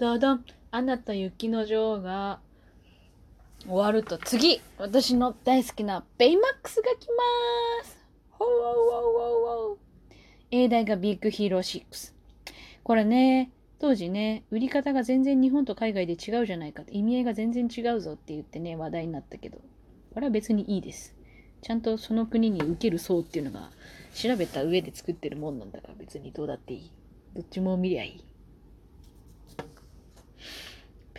ドドン、アナと雪の女王が終わると次、私の大好きなベイマックスが来ますほわわわわ英題がビッグヒーロー6。これね、当時ね、売り方が全然日本と海外で違うじゃないか意味合いが全然違うぞって言ってね、話題になったけど、これは別にいいです。ちゃんとその国に受ける層っていうのが調べた上で作ってるもんなんだから別にどうだっていい。どっちも見りゃいい。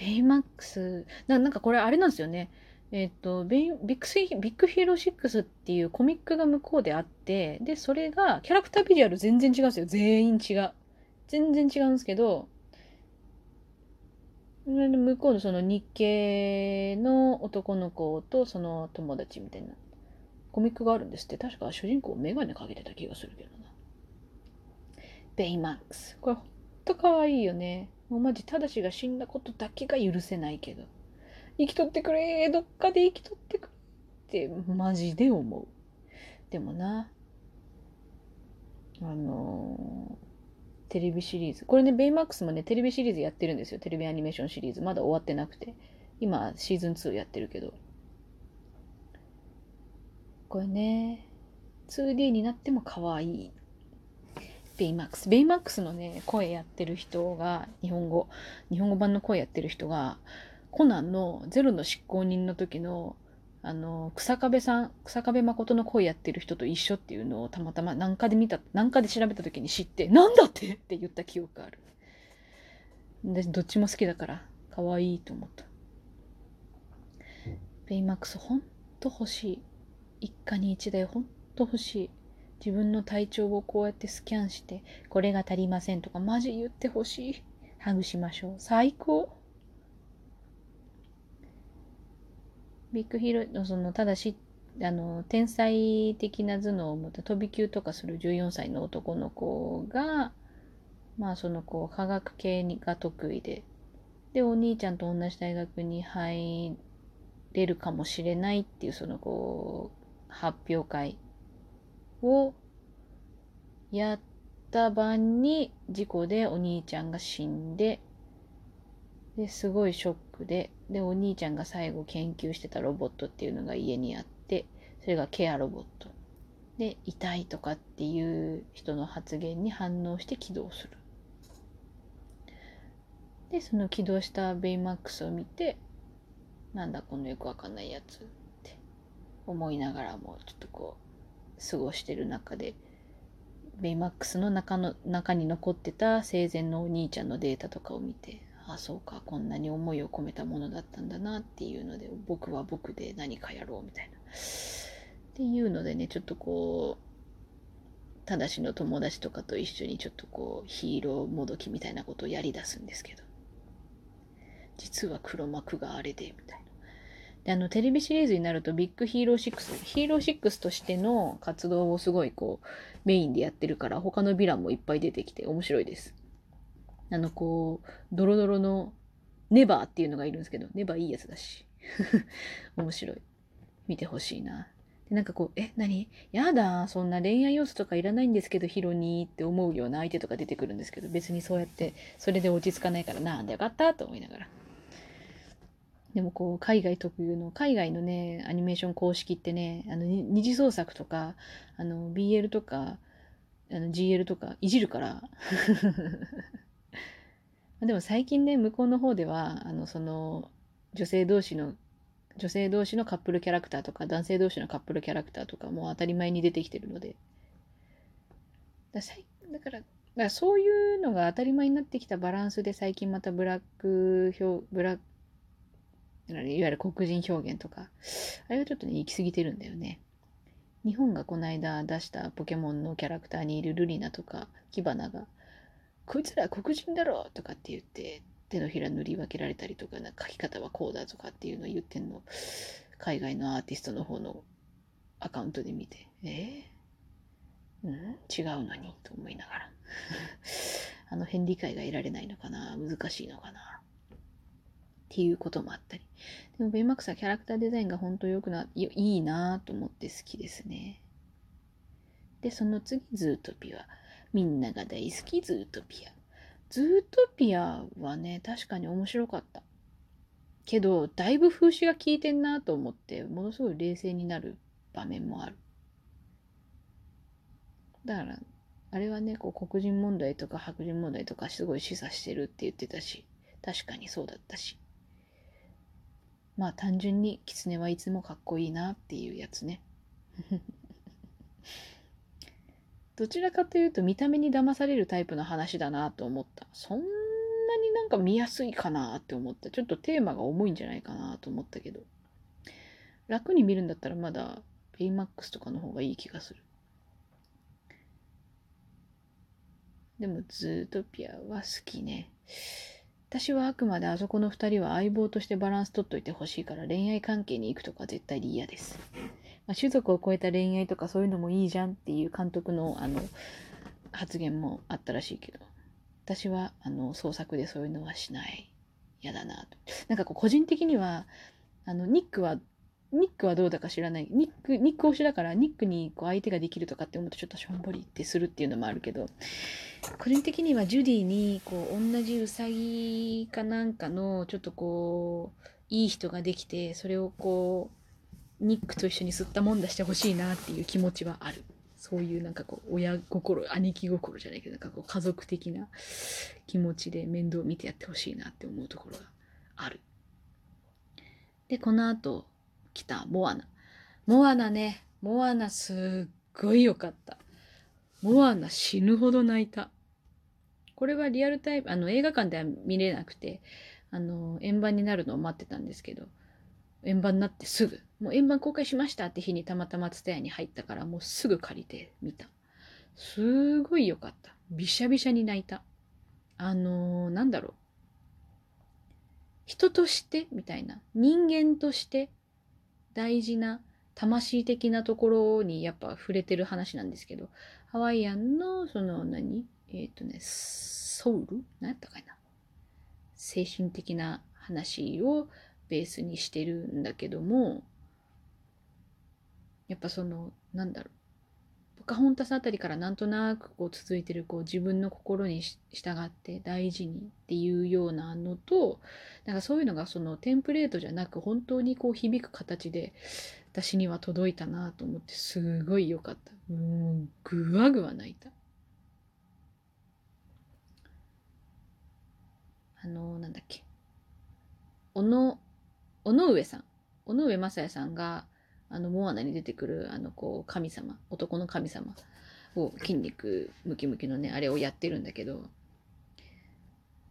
ベイマックス、ななんかこれあれなんですよね。えっ、ー、とビッグ、ビッグヒーロー6っていうコミックが向こうであって、で、それが、キャラクタービジュアル全然違うんですよ。全員違う。全然違うんですけど、向こうのその日系の男の子とその友達みたいなコミックがあるんですって。確か主人公メガネかけてた気がするけどな。ベイマックス。これと可愛いよね。もうマジ、ただしが死んだことだけが許せないけど。生きとってくれどっかで生きとってくれってマジで思う。でもな、あのーテレビシリーズ。これね、ベイマックスもね、テレビシリーズやってるんですよ。テレビアニメーションシリーズ。まだ終わってなくて。今、シーズン2やってるけど。これね、2D になっても可愛い。ベイマックス。ベイマックスのね、声やってる人が、日本語、日本語版の声やってる人が、コナンのゼロの執行人の時のあの、草壁さん、草壁誠の声やってる人と一緒っていうのをたまたま何かで見た、何かで調べた時に知って、なんだってって言った記憶がある。で、どっちも好きだから、可愛いと思った。ベイマックスほんと欲しい。一家に一台ほんと欲しい。自分の体調をこうやってスキャンして、これが足りませんとかマジ言ってほしい。ハグしましょう。最高。ビッグヒーローのそのただしあの天才的な頭脳を持った飛び級とかする14歳の男の子がまあその子科学系が得意ででお兄ちゃんと同じ大学に入れるかもしれないっていうそのこう発表会をやった晩に事故でお兄ちゃんが死んでですごいショックででお兄ちゃんが最後研究してたロボットっていうのが家にあってそれがケアロボット。で痛いとかっていう人の発言に反応して起動する。でその起動したベイマックスを見てなんだこのよくわかんないやつって思いながらもちょっとこう過ごしてる中でベイマックスの中の中に残ってた生前のお兄ちゃんのデータとかを見てあそうかこんなに思いを込めたものだったんだなっていうので僕は僕で何かやろうみたいなっていうのでねちょっとこうただしの友達とかと一緒にちょっとこうヒーローもどきみたいなことをやりだすんですけど実は黒幕があれでみたいな。であのテレビシリーズになるとビッグヒーロー6ヒーロー6としての活動をすごいこうメインでやってるから他のヴィランもいっぱい出てきて面白いです。あの、こう、ドロドロのネバーっていうのがいるんですけど、ネバーいいやつだし。面白い。見てほしいな。で、なんかこう、え、何？やだ、そんな恋愛要素とかいらないんですけど、ヒロにって思うような相手とか出てくるんですけど、別にそうやって、それで落ち着かないから、なんでよかった？と思いながら。でもこう、海外特有の、海外のね、アニメーション公式ってね、あの、二次創作とか、あの、BL とか、あの、GL とか、いじるから でも最近ね、向こうの方では、あの、その、女性同士の、女性同士のカップルキャラクターとか、男性同士のカップルキャラクターとかも当たり前に出てきてるので。だだから、だからそういうのが当たり前になってきたバランスで最近またブラック表、ブラック、いわゆる黒人表現とか、あれはちょっとね、行き過ぎてるんだよね。日本がこの間出したポケモンのキャラクターにいるルリナとか、キバナが、こいつら黒人だろとかって言って手のひら塗り分けられたりとかな書き方はこうだとかっていうのを言ってんの。海外のアーティストの方のアカウントで見て。えー、うん？違うのに？と思いながら。あの辺理解が得られないのかな？難しいのかな？っていうこともあったりでもベイマックスはキャラクターデザインが本当よくないいなと思って好きですねでその次ズートピアみんなが大好きズートピア。ズートピアはね、確かに面白かった。けど、だいぶ風刺が効いてんなと思って、ものすごい冷静になる場面もある。だから、あれはね、こう黒人問題とか白人問題とかすごい示唆してるって言ってたし、確かにそうだったし。まあ単純に狐はいつもかっこいいなっていうやつね。どちらかというと見た目に騙されるタイプの話だなと思った。そんなになんか見やすいかなって思った。ちょっとテーマが重いんじゃないかなと思ったけど。楽に見るんだったらまだペイマックスとかの方がいい気がする。でもズートピアは好きね。私はあくまであそこの2人は相棒としてバランス取っといてほしいから恋愛関係に行くとか絶対に嫌です。まあ、種族を超えた恋愛とかそういうのもいいじゃんっていう監督のあの発言もあったらしいけど私はあの創作でそういうのはしない嫌だなと。なんかこう個人的にはあのニックはニックはどうだか知らない。ニック、ニック推しだから、ニックにこう相手ができるとかって思うとちょっとしょんぼりってするっていうのもあるけど、個人的にはジュディにこう同じウサギかなんかのちょっとこう、いい人ができて、それをこう、ニックと一緒に吸ったもんだしてほしいなっていう気持ちはある。そういうなんかこう、親心、兄貴心じゃないけど、なんかこう、家族的な気持ちで面倒見てやってほしいなって思うところがある。で、この後、来た、モアナ。モアナね、モアナすっごい良かった。モアナ死ぬほど泣いた。これはリアルタイプ、あの映画館では見れなくて、あの、円盤になるのを待ってたんですけど、円盤になってすぐ、もう円盤公開しましたって日にたまたまツタヤに入ったから、もうすぐ借りて見た。すごい良かった。びしゃびしゃに泣いた。あのー、なんだろう。人としてみたいな。人間として大事な魂的なところにやっぱ触れてる話なんですけど、ハワイアンのその何？えっ、ー、とね、ソウル？何やったかな？精神的な話をベースにしてるんだけども、やっぱその、なんだろう？カホンタスあたりからなんとなくこう続いてるこう自分の心に従って大事にっていうようなのとなんかそういうのがそのテンプレートじゃなく本当にこう響く形で私には届いたなと思ってすごい良かった。もうぐわぐわ泣いた。あのなんだっけ小野尾上さん尾上正也さんがあの、モアナに出てくる、あの、こう、神様、男の神様を、筋肉ムキムキのね、あれをやってるんだけど、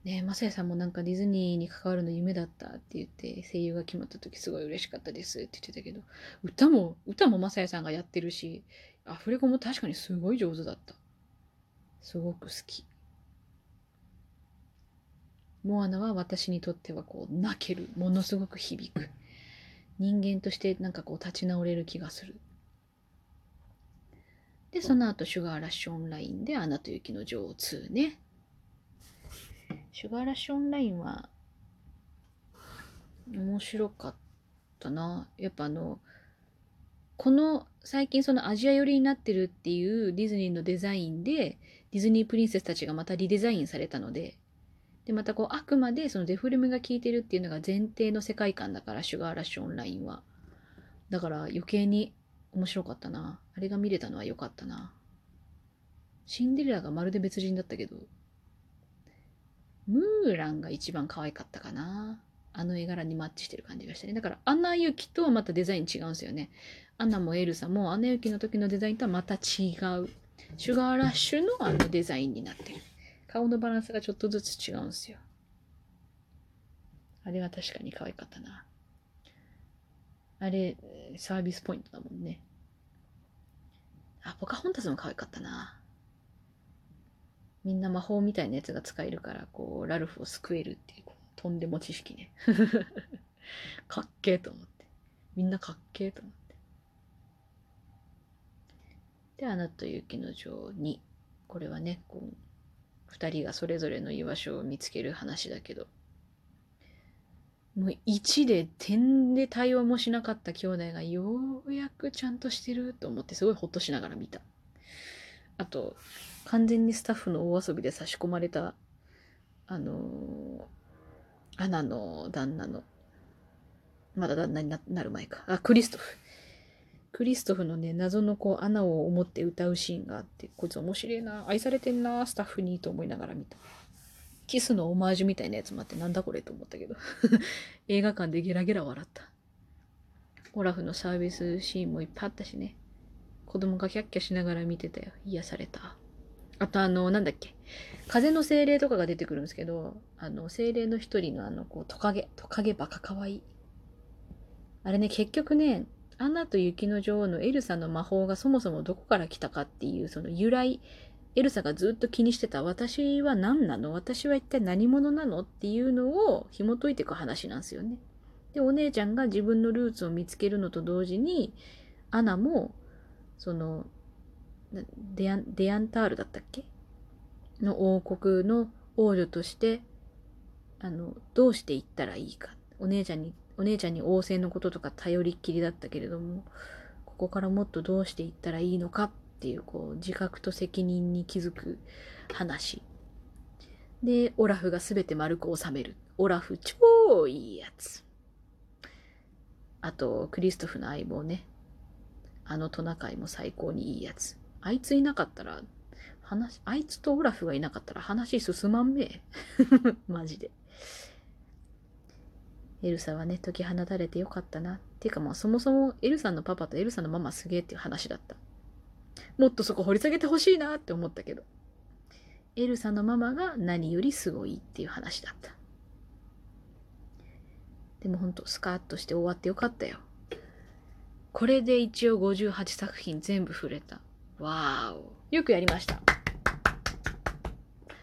ねマサヤさんもなんかディズニーに関わるの夢だったって言って、声優が決まった時すごい嬉しかったですって言ってたけど、歌も、歌もマサヤさんがやってるし、アフレコも確かにすごい上手だった。すごく好き。モアナは私にとってはこう泣ける、ものすごく響く。人間としてなんかこう立ち直れる気がする。で、その後、シュガーラッシュオンラインで、アナと雪の女王2ね。シュガーラッシュオンラインは、面白かったな。やっぱあの、この最近そのアジア寄りになってるっていうディズニーのデザインで、ディズニープリンセスたちがまたリデザインされたので、で、またこう、あくまでそのデフォルメが効いてるっていうのが前提の世界観だから、シュガーラッシュオンラインは。だから余計に面白かったな。あれが見れたのは良かったな。シンデレラがまるで別人だったけど、ムーランが一番可愛かったかな。あの絵柄にマッチしてる感じがしたね。だから、アナ雪とはまたデザイン違うんですよね。アナもエルサも、アナ雪の時のデザインとはまた違う。シュガーラッシュのあのデザインになってる。顔のバランスがちょっとずつ違うんですよ。あれは確かに可愛かったな。あれ、サービスポイントだもんね。あ、ポカホンタスも可愛かったな。みんな魔法みたいなやつが使えるから、こう、ラルフを救えるっていう、とんでも知識ね。かっけえと思って。みんなかっけえと思って。で、アナと雪の女王に、これはね、こう、2人がそれぞれの居場所を見つける話だけどもう1で点で対話もしなかった兄弟がようやくちゃんとしてると思ってすごいホッとしながら見たあと完全にスタッフの大遊びで差し込まれたあのー、アナの旦那の、まだ旦那になる前か。あ、クリストフ。クリストフのね、謎のこう穴を思って歌うシーンがあって、こいつ面白いな、愛されてんな、スタッフにと思いながら見た。キスのオマージュみたいなやつもあって、なんだこれと思ったけど。映画館でゲラゲラ笑った。オラフのサービスシーンもいっぱいあったしね。子供がキャッキャしながら見てたよ。癒された。あとあの、なんだっけ。風の精霊とかが出てくるんですけど、あの、精霊の一人のあの、こう、トカゲ。トカゲバカかわいい。あれね、結局ね、アナと雪の女王のエルサの魔法がそもそもどこから来たかっていう、その由来、エルサがずっと気にしてた私は何なの？私は一体何者なの？っていうのを紐解いていく話なんですよね。で、お姉ちゃんが自分のルーツを見つけるのと同時に、アナも、その、デアンデアンタールだったっけ？の王国の王女としてあのどうしていったらいいか。お姉ちゃんにお姉ちゃんに王政のこととか頼りっきりだったけれどもここからもっとどうしていったらいいのかっていうこう自覚と責任に気づく話。でオラフが全て丸く収める。オラフ超いいやつ。あとクリストフの相棒ね。あのトナカイも最高にいいやつ。あいついなかったら、話、あいつとオラフがいなかったら話進まんめ。え。マジで。エルサはね、解き放たれてよかったな。っていうかもうそもそもエルサのパパとエルサのママすげえっていう話だった。もっとそこ掘り下げてほしいなって思ったけど。エルサのママが何よりすごいっていう話だった。でもほんとスカッとして終わってよかったよ。これで一応58作品全部触れた。わーお。よくやりました。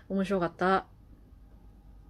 面白かった。